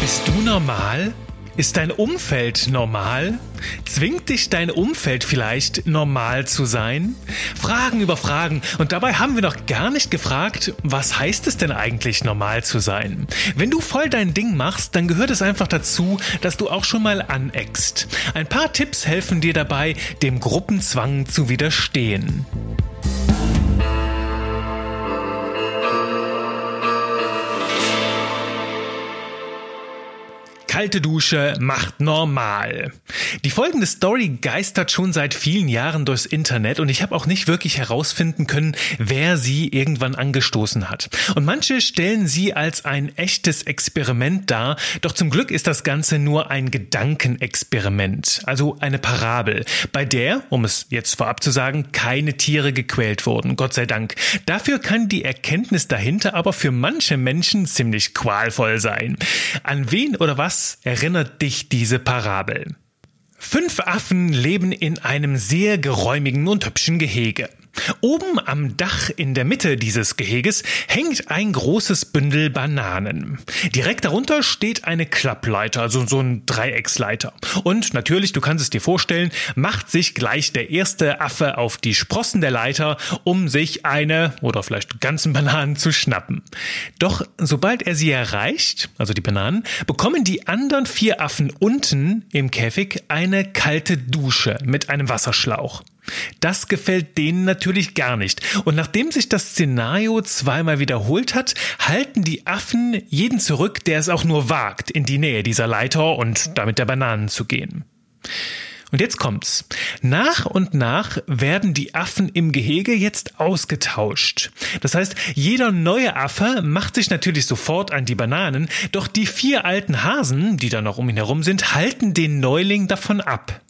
Bist du normal? Ist dein Umfeld normal? Zwingt dich dein Umfeld vielleicht normal zu sein? Fragen über Fragen. Und dabei haben wir noch gar nicht gefragt, was heißt es denn eigentlich normal zu sein? Wenn du voll dein Ding machst, dann gehört es einfach dazu, dass du auch schon mal aneckst. Ein paar Tipps helfen dir dabei, dem Gruppenzwang zu widerstehen. Kalte Dusche macht normal. Die folgende Story geistert schon seit vielen Jahren durchs Internet und ich habe auch nicht wirklich herausfinden können, wer sie irgendwann angestoßen hat. Und manche stellen sie als ein echtes Experiment dar, doch zum Glück ist das Ganze nur ein Gedankenexperiment, also eine Parabel, bei der, um es jetzt vorab zu sagen, keine Tiere gequält wurden, Gott sei Dank. Dafür kann die Erkenntnis dahinter aber für manche Menschen ziemlich qualvoll sein. An wen oder was erinnert dich diese Parabel? Fünf Affen leben in einem sehr geräumigen und hübschen Gehege. Oben am Dach in der Mitte dieses Geheges hängt ein großes Bündel Bananen. Direkt darunter steht eine Klappleiter, also so ein Dreiecksleiter. Und natürlich, du kannst es dir vorstellen, macht sich gleich der erste Affe auf die Sprossen der Leiter, um sich eine oder vielleicht ganzen Bananen zu schnappen. Doch sobald er sie erreicht, also die Bananen, bekommen die anderen vier Affen unten im Käfig eine kalte Dusche mit einem Wasserschlauch. Das gefällt denen natürlich gar nicht. Und nachdem sich das Szenario zweimal wiederholt hat, halten die Affen jeden zurück, der es auch nur wagt, in die Nähe dieser Leiter und damit der Bananen zu gehen. Und jetzt kommt's. Nach und nach werden die Affen im Gehege jetzt ausgetauscht. Das heißt, jeder neue Affe macht sich natürlich sofort an die Bananen, doch die vier alten Hasen, die da noch um ihn herum sind, halten den Neuling davon ab.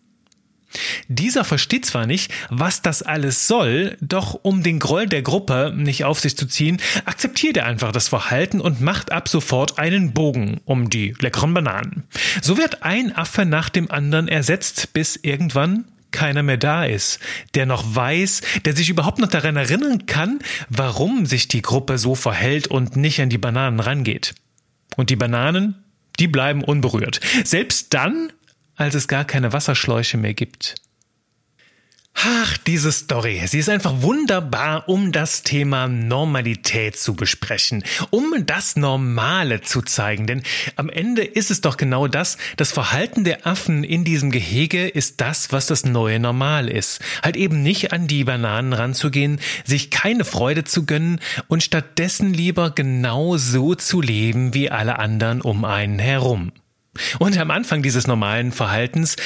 Dieser versteht zwar nicht, was das alles soll, doch um den Groll der Gruppe nicht auf sich zu ziehen, akzeptiert er einfach das Verhalten und macht ab sofort einen Bogen um die leckeren Bananen. So wird ein Affe nach dem anderen ersetzt, bis irgendwann keiner mehr da ist, der noch weiß, der sich überhaupt noch daran erinnern kann, warum sich die Gruppe so verhält und nicht an die Bananen rangeht. Und die Bananen, die bleiben unberührt. Selbst dann, als es gar keine Wasserschläuche mehr gibt. Ach, diese Story. Sie ist einfach wunderbar, um das Thema Normalität zu besprechen, um das Normale zu zeigen. Denn am Ende ist es doch genau das, das Verhalten der Affen in diesem Gehege ist das, was das neue Normal ist. Halt eben nicht an die Bananen ranzugehen, sich keine Freude zu gönnen und stattdessen lieber genau so zu leben wie alle anderen um einen herum. Und am Anfang dieses normalen Verhaltens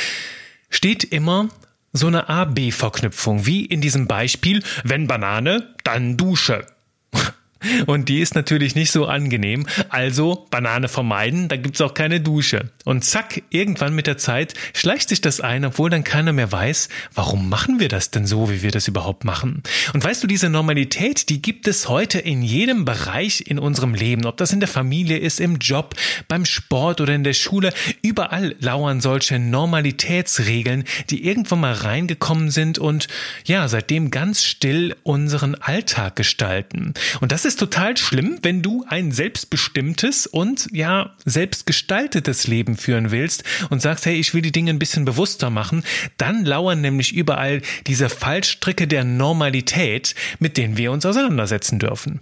steht immer so eine A-B-Verknüpfung, wie in diesem Beispiel, wenn Banane, dann Dusche. Und die ist natürlich nicht so angenehm. Also Banane vermeiden, da gibt's auch keine Dusche. Und zack, irgendwann mit der Zeit schleicht sich das ein, obwohl dann keiner mehr weiß, warum machen wir das denn so, wie wir das überhaupt machen. Und weißt du, diese Normalität, die gibt es heute in jedem Bereich in unserem Leben. Ob das in der Familie ist, im Job, beim Sport oder in der Schule. Überall lauern solche Normalitätsregeln, die irgendwann mal reingekommen sind und ja, seitdem ganz still unseren Alltag gestalten. Und das ist total schlimm, wenn du ein selbstbestimmtes und ja, selbstgestaltetes Leben führen willst und sagst, hey, ich will die Dinge ein bisschen bewusster machen, dann lauern nämlich überall diese Fallstricke der Normalität, mit denen wir uns auseinandersetzen dürfen.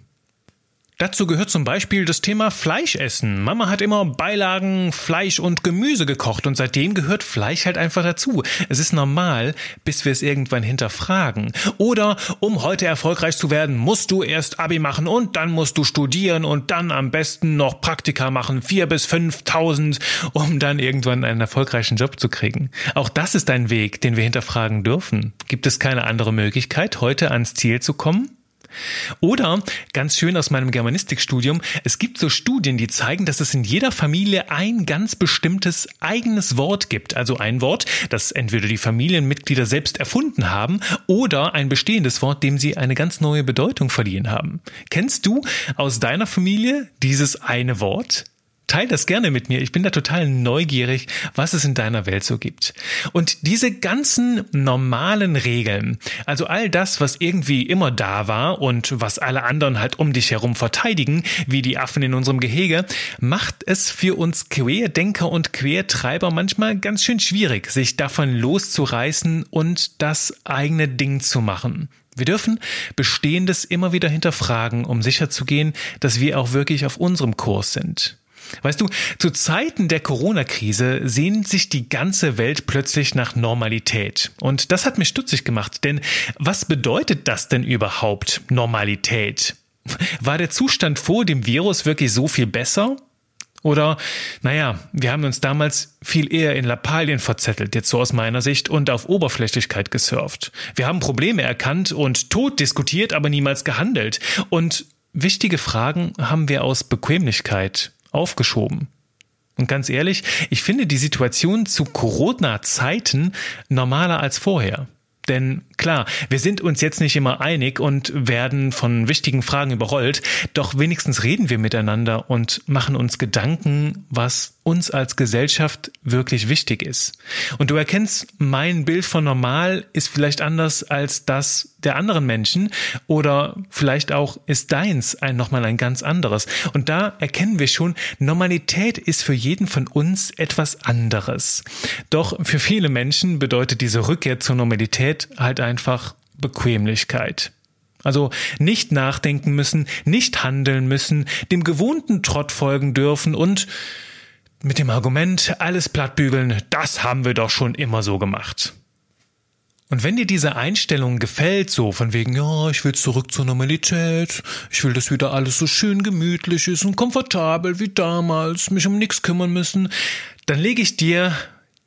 Dazu gehört zum Beispiel das Thema Fleischessen. Mama hat immer Beilagen, Fleisch und Gemüse gekocht und seitdem gehört Fleisch halt einfach dazu. Es ist normal, bis wir es irgendwann hinterfragen. Oder um heute erfolgreich zu werden, musst du erst Abi machen und dann musst du studieren und dann am besten noch Praktika machen, vier bis fünftausend, um dann irgendwann einen erfolgreichen Job zu kriegen. Auch das ist ein Weg, den wir hinterfragen dürfen. Gibt es keine andere Möglichkeit, heute ans Ziel zu kommen? Oder ganz schön aus meinem Germanistikstudium, es gibt so Studien, die zeigen, dass es in jeder Familie ein ganz bestimmtes eigenes Wort gibt. Also ein Wort, das entweder die Familienmitglieder selbst erfunden haben oder ein bestehendes Wort, dem sie eine ganz neue Bedeutung verliehen haben. Kennst du aus deiner Familie dieses eine Wort? Teil das gerne mit mir. Ich bin da total neugierig, was es in deiner Welt so gibt. Und diese ganzen normalen Regeln, also all das, was irgendwie immer da war und was alle anderen halt um dich herum verteidigen, wie die Affen in unserem Gehege, macht es für uns Querdenker und Quertreiber manchmal ganz schön schwierig, sich davon loszureißen und das eigene Ding zu machen. Wir dürfen Bestehendes immer wieder hinterfragen, um sicherzugehen, dass wir auch wirklich auf unserem Kurs sind. Weißt du, zu Zeiten der Corona-Krise sehnt sich die ganze Welt plötzlich nach Normalität. Und das hat mich stutzig gemacht, denn was bedeutet das denn überhaupt, Normalität? War der Zustand vor dem Virus wirklich so viel besser? Oder, naja, wir haben uns damals viel eher in Lappalien verzettelt, jetzt so aus meiner Sicht, und auf Oberflächlichkeit gesurft. Wir haben Probleme erkannt und tot diskutiert, aber niemals gehandelt. Und wichtige Fragen haben wir aus Bequemlichkeit aufgeschoben. Und ganz ehrlich, ich finde die Situation zu Corona-Zeiten normaler als vorher. Denn klar, wir sind uns jetzt nicht immer einig und werden von wichtigen Fragen überrollt, doch wenigstens reden wir miteinander und machen uns Gedanken, was uns als Gesellschaft wirklich wichtig ist. Und du erkennst, mein Bild von normal ist vielleicht anders als das der anderen Menschen oder vielleicht auch ist deins ein nochmal ein ganz anderes. Und da erkennen wir schon, Normalität ist für jeden von uns etwas anderes. Doch für viele Menschen bedeutet diese Rückkehr zur Normalität halt einfach Bequemlichkeit. Also nicht nachdenken müssen, nicht handeln müssen, dem gewohnten Trott folgen dürfen und mit dem Argument, alles plattbügeln, das haben wir doch schon immer so gemacht. Und wenn dir diese Einstellung gefällt, so von wegen, ja, ich will zurück zur Normalität, ich will, dass wieder alles so schön gemütlich ist und komfortabel wie damals, mich um nichts kümmern müssen, dann lege ich dir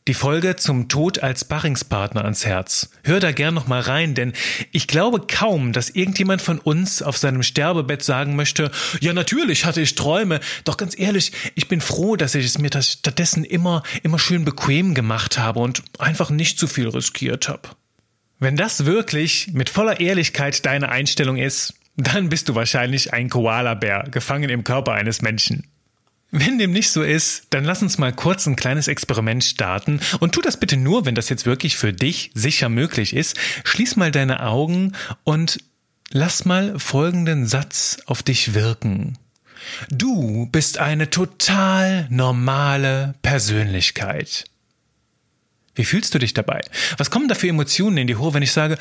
die Folge zum Tod als Barringspartner ans Herz. Hör da gern noch mal rein, denn ich glaube kaum, dass irgendjemand von uns auf seinem Sterbebett sagen möchte, ja natürlich hatte ich Träume, doch ganz ehrlich, ich bin froh, dass ich es mir das stattdessen immer, immer schön bequem gemacht habe und einfach nicht zu viel riskiert habe. Wenn das wirklich mit voller Ehrlichkeit deine Einstellung ist, dann bist du wahrscheinlich ein Koalabär, gefangen im Körper eines Menschen. Wenn dem nicht so ist, dann lass uns mal kurz ein kleines Experiment starten und tu das bitte nur, wenn das jetzt wirklich für dich sicher möglich ist. Schließ mal deine Augen und lass mal folgenden Satz auf dich wirken. Du bist eine total normale Persönlichkeit. Wie fühlst du dich dabei? Was kommen da für Emotionen in dir hoch, wenn ich sage,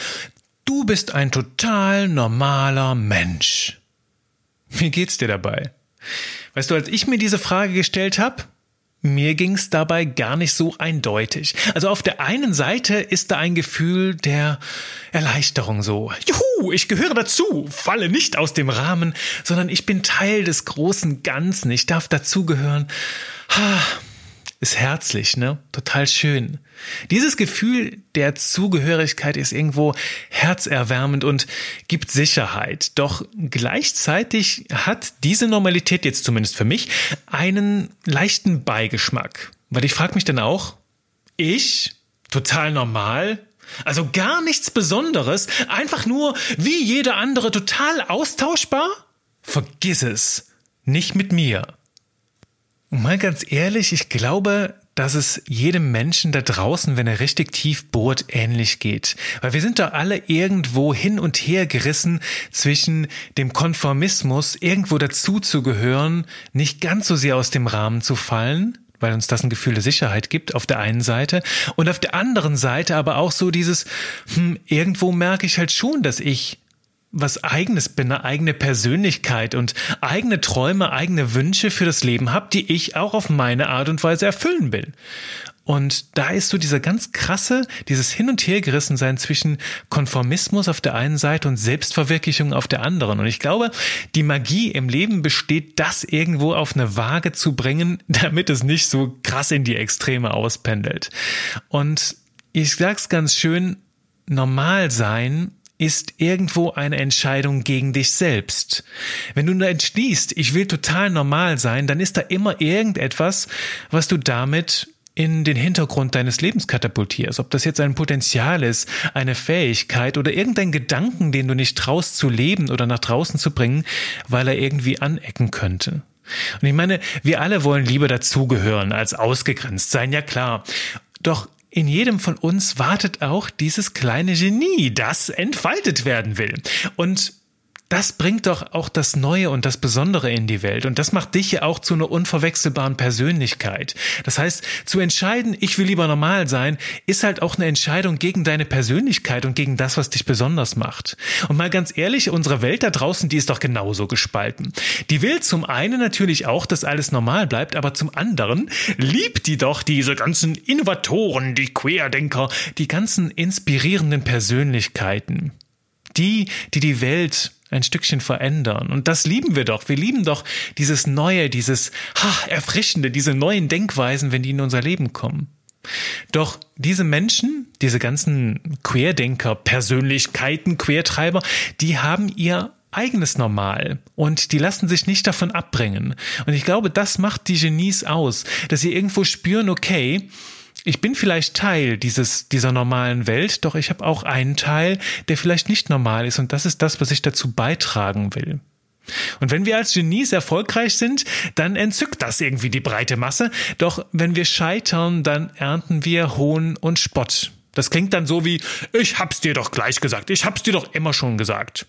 du bist ein total normaler Mensch? Wie geht's dir dabei? Weißt du, als ich mir diese Frage gestellt habe, mir ging's dabei gar nicht so eindeutig. Also auf der einen Seite ist da ein Gefühl der Erleichterung so. Juhu, ich gehöre dazu, falle nicht aus dem Rahmen, sondern ich bin Teil des großen Ganzen, ich darf dazugehören. Ha, ist herzlich, ne? Total schön. Dieses Gefühl der Zugehörigkeit ist irgendwo herzerwärmend und gibt Sicherheit. Doch gleichzeitig hat diese Normalität jetzt zumindest für mich einen leichten Beigeschmack. Weil ich frage mich dann auch, ich, total normal, also gar nichts Besonderes, einfach nur wie jeder andere total austauschbar? Vergiss es. Nicht mit mir. Mal ganz ehrlich, ich glaube, dass es jedem Menschen da draußen, wenn er richtig tief bohrt, ähnlich geht. Weil wir sind da alle irgendwo hin und her gerissen zwischen dem Konformismus, irgendwo dazuzugehören, nicht ganz so sehr aus dem Rahmen zu fallen, weil uns das ein Gefühl der Sicherheit gibt auf der einen Seite und auf der anderen Seite aber auch so dieses, hm, irgendwo merke ich halt schon, dass ich was eigenes bin, eine eigene Persönlichkeit und eigene Träume, eigene Wünsche für das Leben habe, die ich auch auf meine Art und Weise erfüllen will. Und da ist so dieser ganz krasse, dieses Hin- und Hergerissensein zwischen Konformismus auf der einen Seite und Selbstverwirklichung auf der anderen. Und ich glaube, die Magie im Leben besteht, das irgendwo auf eine Waage zu bringen, damit es nicht so krass in die Extreme auspendelt. Und ich sag's ganz schön, normal sein ist irgendwo eine Entscheidung gegen dich selbst. Wenn du nur entschließt, ich will total normal sein, dann ist da immer irgendetwas, was du damit in den Hintergrund deines Lebens katapultierst. Ob das jetzt ein Potenzial ist, eine Fähigkeit oder irgendein Gedanken, den du nicht traust zu leben oder nach draußen zu bringen, weil er irgendwie anecken könnte. Und ich meine, wir alle wollen lieber dazugehören als ausgegrenzt sein, ja klar. Doch in jedem von uns wartet auch dieses kleine Genie, das entfaltet werden will. Und das bringt doch auch das Neue und das Besondere in die Welt. Und das macht dich ja auch zu einer unverwechselbaren Persönlichkeit. Das heißt, zu entscheiden, ich will lieber normal sein, ist halt auch eine Entscheidung gegen deine Persönlichkeit und gegen das, was dich besonders macht. Und mal ganz ehrlich, unsere Welt da draußen, die ist doch genauso gespalten. Die will zum einen natürlich auch, dass alles normal bleibt, aber zum anderen liebt die doch diese ganzen Innovatoren, die Querdenker, die ganzen inspirierenden Persönlichkeiten. Die, die die Welt ein Stückchen verändern. Und das lieben wir doch. Wir lieben doch dieses Neue, dieses ha, Erfrischende, diese neuen Denkweisen, wenn die in unser Leben kommen. Doch diese Menschen, diese ganzen Querdenker, Persönlichkeiten, Quertreiber, die haben ihr eigenes Normal und die lassen sich nicht davon abbringen. Und ich glaube, das macht die Genies aus, dass sie irgendwo spüren, okay, ich bin vielleicht Teil dieses, dieser normalen Welt, doch ich habe auch einen Teil, der vielleicht nicht normal ist und das ist das, was ich dazu beitragen will. Und wenn wir als Genies erfolgreich sind, dann entzückt das irgendwie die breite Masse. Doch wenn wir scheitern, dann ernten wir Hohn und Spott. Das klingt dann so wie, ich hab's dir doch gleich gesagt, ich hab's dir doch immer schon gesagt.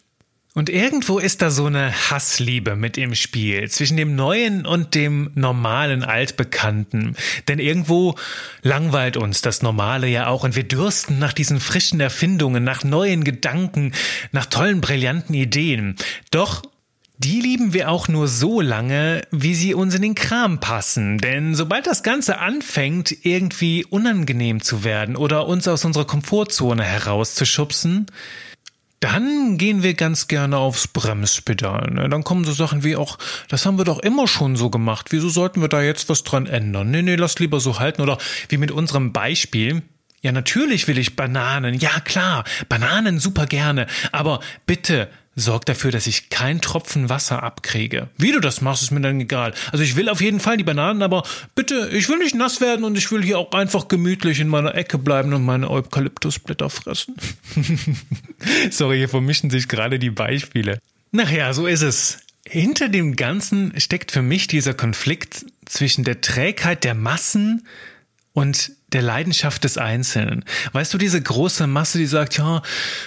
Und irgendwo ist da so eine Hassliebe mit im Spiel zwischen dem Neuen und dem normalen Altbekannten. Denn irgendwo langweilt uns das Normale ja auch und wir dürsten nach diesen frischen Erfindungen, nach neuen Gedanken, nach tollen, brillanten Ideen. Doch die lieben wir auch nur so lange, wie sie uns in den Kram passen. Denn sobald das Ganze anfängt, irgendwie unangenehm zu werden oder uns aus unserer Komfortzone herauszuschubsen, dann gehen wir ganz gerne aufs Bremspedal. Ne? Dann kommen so Sachen wie auch, das haben wir doch immer schon so gemacht. Wieso sollten wir da jetzt was dran ändern? Nee, nee, lass lieber so halten. Oder wie mit unserem Beispiel. Ja, natürlich will ich Bananen. Ja, klar, Bananen super gerne. Aber bitte Sorg dafür, dass ich keinen Tropfen Wasser abkriege. Wie du das machst, ist mir dann egal. Also ich will auf jeden Fall die Bananen, aber bitte, ich will nicht nass werden und ich will hier auch einfach gemütlich in meiner Ecke bleiben und meine Eukalyptusblätter fressen. Sorry, hier vermischen sich gerade die Beispiele. Nachher, so ist es. Hinter dem Ganzen steckt für mich dieser Konflikt zwischen der Trägheit der Massen und der Leidenschaft des Einzelnen. Weißt du, diese große Masse, die sagt, ja,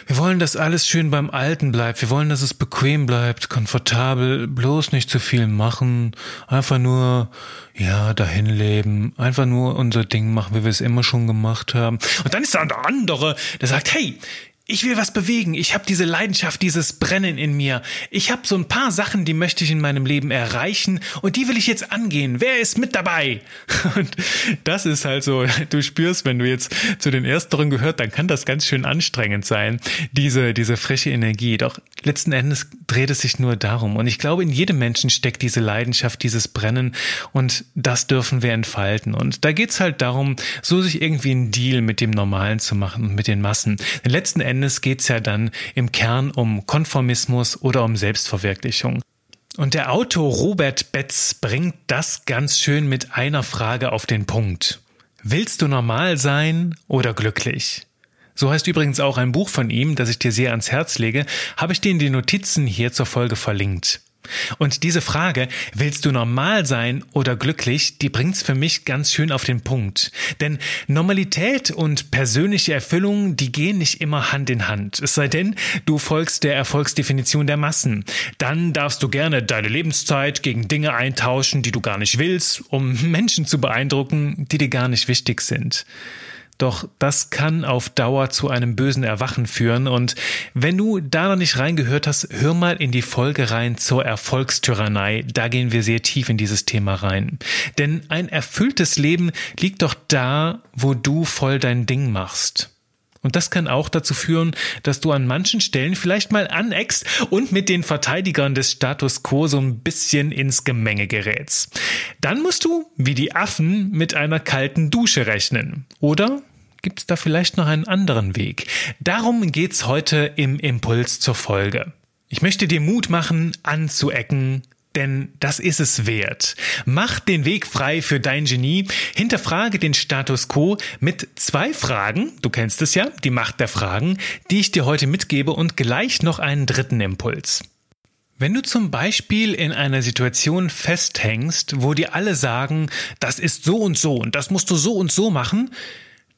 wir wollen, dass alles schön beim Alten bleibt, wir wollen, dass es bequem bleibt, komfortabel, bloß nicht zu viel machen, einfach nur, ja, dahin leben, einfach nur unser Ding machen, wie wir es immer schon gemacht haben. Und dann ist da der andere, der sagt, hey, ich will was bewegen. Ich habe diese Leidenschaft, dieses Brennen in mir. Ich habe so ein paar Sachen, die möchte ich in meinem Leben erreichen und die will ich jetzt angehen. Wer ist mit dabei? Und das ist halt so, du spürst, wenn du jetzt zu den Ersteren gehört, dann kann das ganz schön anstrengend sein, diese, diese frische Energie. Doch letzten Endes dreht es sich nur darum. Und ich glaube, in jedem Menschen steckt diese Leidenschaft, dieses Brennen und das dürfen wir entfalten. Und da geht's halt darum, so sich irgendwie einen Deal mit dem Normalen zu machen und mit den Massen. Denn letzten Endes Endes geht es ja dann im Kern um Konformismus oder um Selbstverwirklichung. Und der Autor Robert Betz bringt das ganz schön mit einer Frage auf den Punkt. Willst du normal sein oder glücklich? So heißt übrigens auch ein Buch von ihm, das ich dir sehr ans Herz lege, habe ich dir in die Notizen hier zur Folge verlinkt. Und diese Frage, willst du normal sein oder glücklich, die bringt's für mich ganz schön auf den Punkt. Denn Normalität und persönliche Erfüllung, die gehen nicht immer Hand in Hand. Es sei denn, du folgst der Erfolgsdefinition der Massen. Dann darfst du gerne deine Lebenszeit gegen Dinge eintauschen, die du gar nicht willst, um Menschen zu beeindrucken, die dir gar nicht wichtig sind. Doch das kann auf Dauer zu einem bösen Erwachen führen. Und wenn du da noch nicht reingehört hast, hör mal in die Folge rein zur Erfolgstyrannei. Da gehen wir sehr tief in dieses Thema rein. Denn ein erfülltes Leben liegt doch da, wo du voll dein Ding machst. Und das kann auch dazu führen, dass du an manchen Stellen vielleicht mal aneckst und mit den Verteidigern des Status quo so ein bisschen ins Gemenge gerätst. Dann musst du, wie die Affen, mit einer kalten Dusche rechnen. Oder gibt es da vielleicht noch einen anderen Weg? Darum geht's heute im Impuls zur Folge. Ich möchte dir Mut machen, anzuecken, denn das ist es wert. Mach den Weg frei für dein Genie, hinterfrage den Status quo mit zwei Fragen, du kennst es ja, die Macht der Fragen, die ich dir heute mitgebe und gleich noch einen dritten Impuls. Wenn du zum Beispiel in einer Situation festhängst, wo dir alle sagen, das ist so und so und das musst du so und so machen,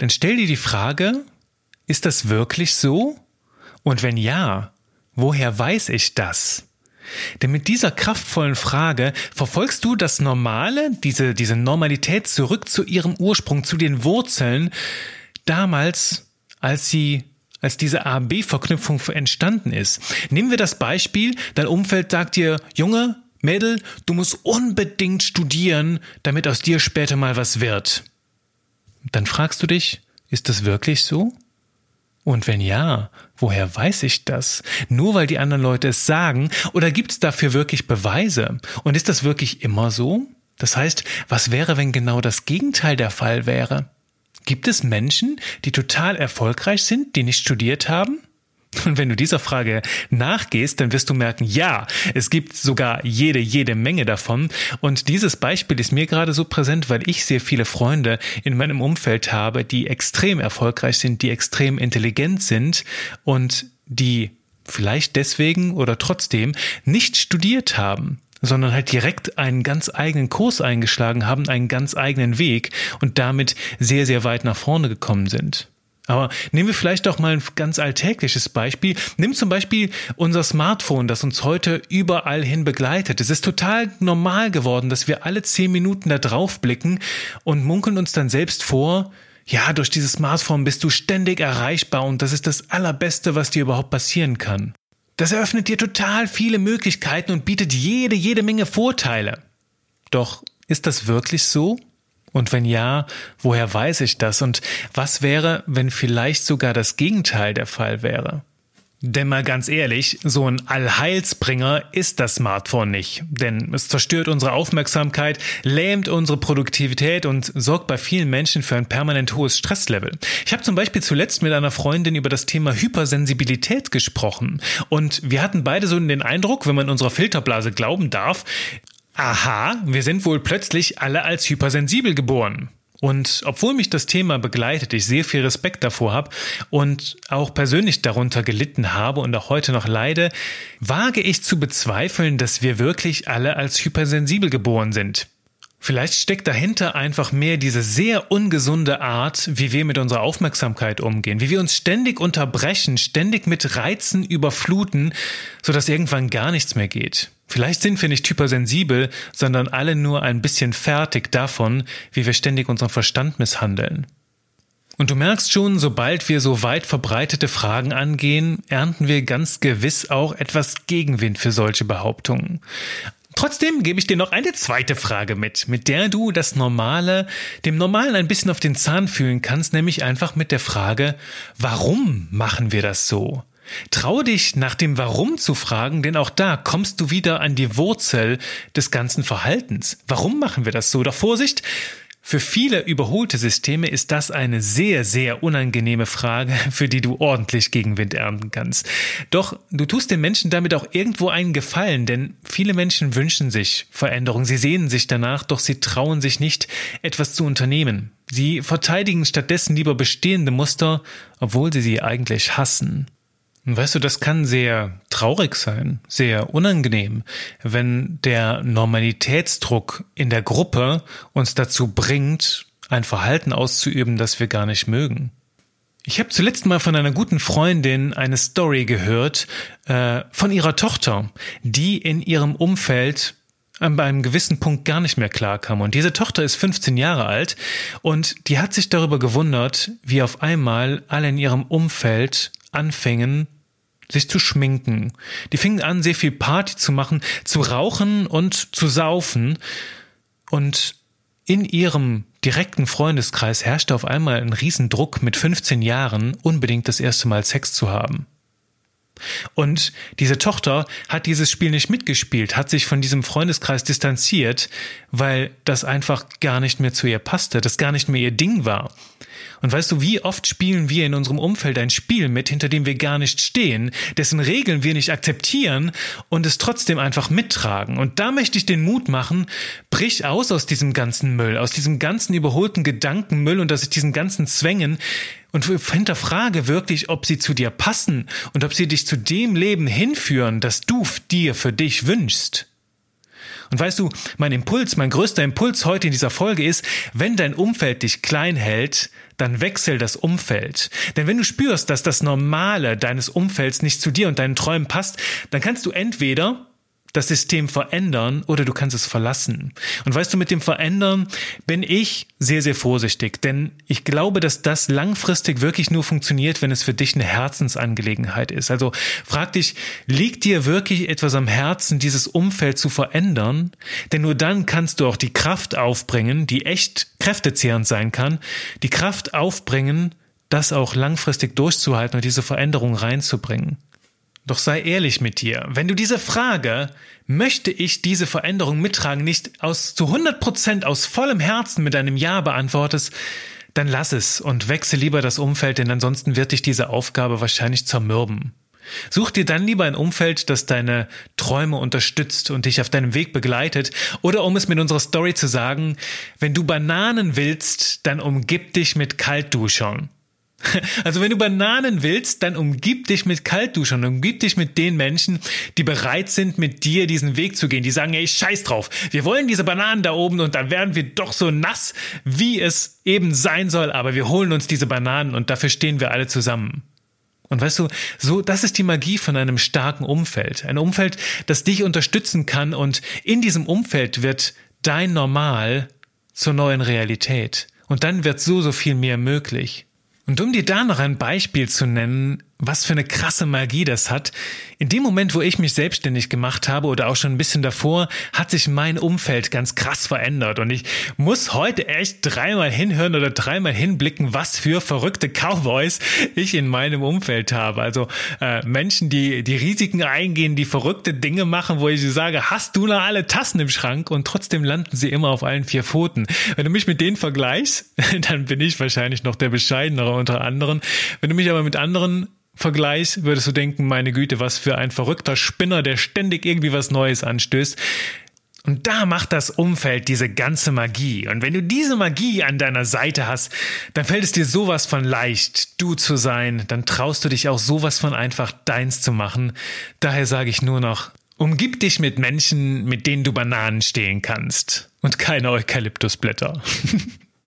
dann stell dir die Frage, ist das wirklich so? Und wenn ja, woher weiß ich das? Denn mit dieser kraftvollen Frage verfolgst du das Normale, diese, diese Normalität zurück zu ihrem Ursprung, zu den Wurzeln, damals, als sie als diese A-B-Verknüpfung entstanden ist. Nehmen wir das Beispiel, dein Umfeld sagt dir, Junge, Mädel, du musst unbedingt studieren, damit aus dir später mal was wird. Dann fragst du dich, ist das wirklich so? Und wenn ja, woher weiß ich das? Nur weil die anderen Leute es sagen? Oder gibt es dafür wirklich Beweise? Und ist das wirklich immer so? Das heißt, was wäre, wenn genau das Gegenteil der Fall wäre? Gibt es Menschen, die total erfolgreich sind, die nicht studiert haben? Und wenn du dieser Frage nachgehst, dann wirst du merken, ja, es gibt sogar jede, jede Menge davon. Und dieses Beispiel ist mir gerade so präsent, weil ich sehr viele Freunde in meinem Umfeld habe, die extrem erfolgreich sind, die extrem intelligent sind und die vielleicht deswegen oder trotzdem nicht studiert haben sondern halt direkt einen ganz eigenen Kurs eingeschlagen haben, einen ganz eigenen Weg und damit sehr, sehr weit nach vorne gekommen sind. Aber nehmen wir vielleicht doch mal ein ganz alltägliches Beispiel. Nimm zum Beispiel unser Smartphone, das uns heute überall hin begleitet. Es ist total normal geworden, dass wir alle zehn Minuten da drauf blicken und munkeln uns dann selbst vor, ja, durch dieses Smartphone bist du ständig erreichbar und das ist das Allerbeste, was dir überhaupt passieren kann. Das eröffnet dir total viele Möglichkeiten und bietet jede, jede Menge Vorteile. Doch ist das wirklich so? Und wenn ja, woher weiß ich das? Und was wäre, wenn vielleicht sogar das Gegenteil der Fall wäre? Denn mal ganz ehrlich, so ein Allheilsbringer ist das Smartphone nicht. Denn es zerstört unsere Aufmerksamkeit, lähmt unsere Produktivität und sorgt bei vielen Menschen für ein permanent hohes Stresslevel. Ich habe zum Beispiel zuletzt mit einer Freundin über das Thema Hypersensibilität gesprochen. Und wir hatten beide so den Eindruck, wenn man unserer Filterblase glauben darf, aha, wir sind wohl plötzlich alle als hypersensibel geboren. Und obwohl mich das Thema begleitet, ich sehr viel Respekt davor habe und auch persönlich darunter gelitten habe und auch heute noch leide, wage ich zu bezweifeln, dass wir wirklich alle als hypersensibel geboren sind. Vielleicht steckt dahinter einfach mehr diese sehr ungesunde Art, wie wir mit unserer Aufmerksamkeit umgehen, wie wir uns ständig unterbrechen, ständig mit Reizen überfluten, sodass irgendwann gar nichts mehr geht. Vielleicht sind wir nicht hypersensibel, sondern alle nur ein bisschen fertig davon, wie wir ständig unseren Verstand misshandeln. Und du merkst schon, sobald wir so weit verbreitete Fragen angehen, ernten wir ganz gewiss auch etwas Gegenwind für solche Behauptungen. Trotzdem gebe ich dir noch eine zweite Frage mit, mit der du das Normale, dem Normalen ein bisschen auf den Zahn fühlen kannst, nämlich einfach mit der Frage, warum machen wir das so? Trau dich nach dem Warum zu fragen, denn auch da kommst du wieder an die Wurzel des ganzen Verhaltens. Warum machen wir das so? Doch Vorsicht, für viele überholte Systeme ist das eine sehr, sehr unangenehme Frage, für die du ordentlich Gegenwind ernten kannst. Doch du tust den Menschen damit auch irgendwo einen Gefallen, denn viele Menschen wünschen sich Veränderung, sie sehnen sich danach, doch sie trauen sich nicht, etwas zu unternehmen. Sie verteidigen stattdessen lieber bestehende Muster, obwohl sie sie eigentlich hassen. Weißt du, das kann sehr traurig sein, sehr unangenehm, wenn der Normalitätsdruck in der Gruppe uns dazu bringt, ein Verhalten auszuüben, das wir gar nicht mögen. Ich habe zuletzt mal von einer guten Freundin eine Story gehört äh, von ihrer Tochter, die in ihrem Umfeld bei einem gewissen Punkt gar nicht mehr klarkam. Und diese Tochter ist 15 Jahre alt und die hat sich darüber gewundert, wie auf einmal alle in ihrem Umfeld anfingen, sich zu schminken. Die fingen an, sehr viel Party zu machen, zu rauchen und zu saufen. Und in ihrem direkten Freundeskreis herrschte auf einmal ein Riesendruck, mit 15 Jahren unbedingt das erste Mal Sex zu haben. Und diese Tochter hat dieses Spiel nicht mitgespielt, hat sich von diesem Freundeskreis distanziert, weil das einfach gar nicht mehr zu ihr passte, das gar nicht mehr ihr Ding war. Und weißt du, wie oft spielen wir in unserem Umfeld ein Spiel mit, hinter dem wir gar nicht stehen, dessen Regeln wir nicht akzeptieren und es trotzdem einfach mittragen. Und da möchte ich den Mut machen, brich aus aus diesem ganzen Müll, aus diesem ganzen überholten Gedankenmüll und aus diesen ganzen Zwängen und hinterfrage wirklich, ob sie zu dir passen und ob sie dich zu dem Leben hinführen, das du dir für dich wünschst. Und weißt du, mein Impuls, mein größter Impuls heute in dieser Folge ist, wenn dein Umfeld dich klein hält, dann wechsel das Umfeld. Denn wenn du spürst, dass das Normale deines Umfelds nicht zu dir und deinen Träumen passt, dann kannst du entweder das System verändern oder du kannst es verlassen. Und weißt du, mit dem Verändern bin ich sehr, sehr vorsichtig, denn ich glaube, dass das langfristig wirklich nur funktioniert, wenn es für dich eine Herzensangelegenheit ist. Also frag dich, liegt dir wirklich etwas am Herzen, dieses Umfeld zu verändern? Denn nur dann kannst du auch die Kraft aufbringen, die echt kräftezehrend sein kann, die Kraft aufbringen, das auch langfristig durchzuhalten und diese Veränderung reinzubringen. Doch sei ehrlich mit dir. Wenn du diese Frage, möchte ich diese Veränderung mittragen, nicht aus zu 100 Prozent aus vollem Herzen mit einem Ja beantwortest, dann lass es und wechsle lieber das Umfeld, denn ansonsten wird dich diese Aufgabe wahrscheinlich zermürben. Such dir dann lieber ein Umfeld, das deine Träume unterstützt und dich auf deinem Weg begleitet. Oder um es mit unserer Story zu sagen, wenn du Bananen willst, dann umgib dich mit Kaltduschern. Also wenn du Bananen willst, dann umgib dich mit Kaltduschern, umgib dich mit den Menschen, die bereit sind, mit dir diesen Weg zu gehen. Die sagen, ey, scheiß drauf. Wir wollen diese Bananen da oben und dann werden wir doch so nass, wie es eben sein soll. Aber wir holen uns diese Bananen und dafür stehen wir alle zusammen. Und weißt du, so, das ist die Magie von einem starken Umfeld. Ein Umfeld, das dich unterstützen kann und in diesem Umfeld wird dein Normal zur neuen Realität. Und dann wird so, so viel mehr möglich. Und um dir da noch ein Beispiel zu nennen, was für eine krasse Magie das hat. In dem Moment, wo ich mich selbstständig gemacht habe oder auch schon ein bisschen davor, hat sich mein Umfeld ganz krass verändert. Und ich muss heute echt dreimal hinhören oder dreimal hinblicken, was für verrückte Cowboys ich in meinem Umfeld habe. Also äh, Menschen, die die Risiken eingehen, die verrückte Dinge machen, wo ich sage, hast du noch alle Tassen im Schrank? Und trotzdem landen sie immer auf allen vier Pfoten. Wenn du mich mit denen vergleichst, dann bin ich wahrscheinlich noch der bescheidenere unter anderen. Wenn du mich aber mit anderen Vergleich würdest du denken, meine Güte, was für ein verrückter Spinner, der ständig irgendwie was Neues anstößt. Und da macht das Umfeld diese ganze Magie. Und wenn du diese Magie an deiner Seite hast, dann fällt es dir sowas von leicht, du zu sein. Dann traust du dich auch sowas von einfach deins zu machen. Daher sage ich nur noch, umgib dich mit Menschen, mit denen du Bananen stehlen kannst. Und keine Eukalyptusblätter.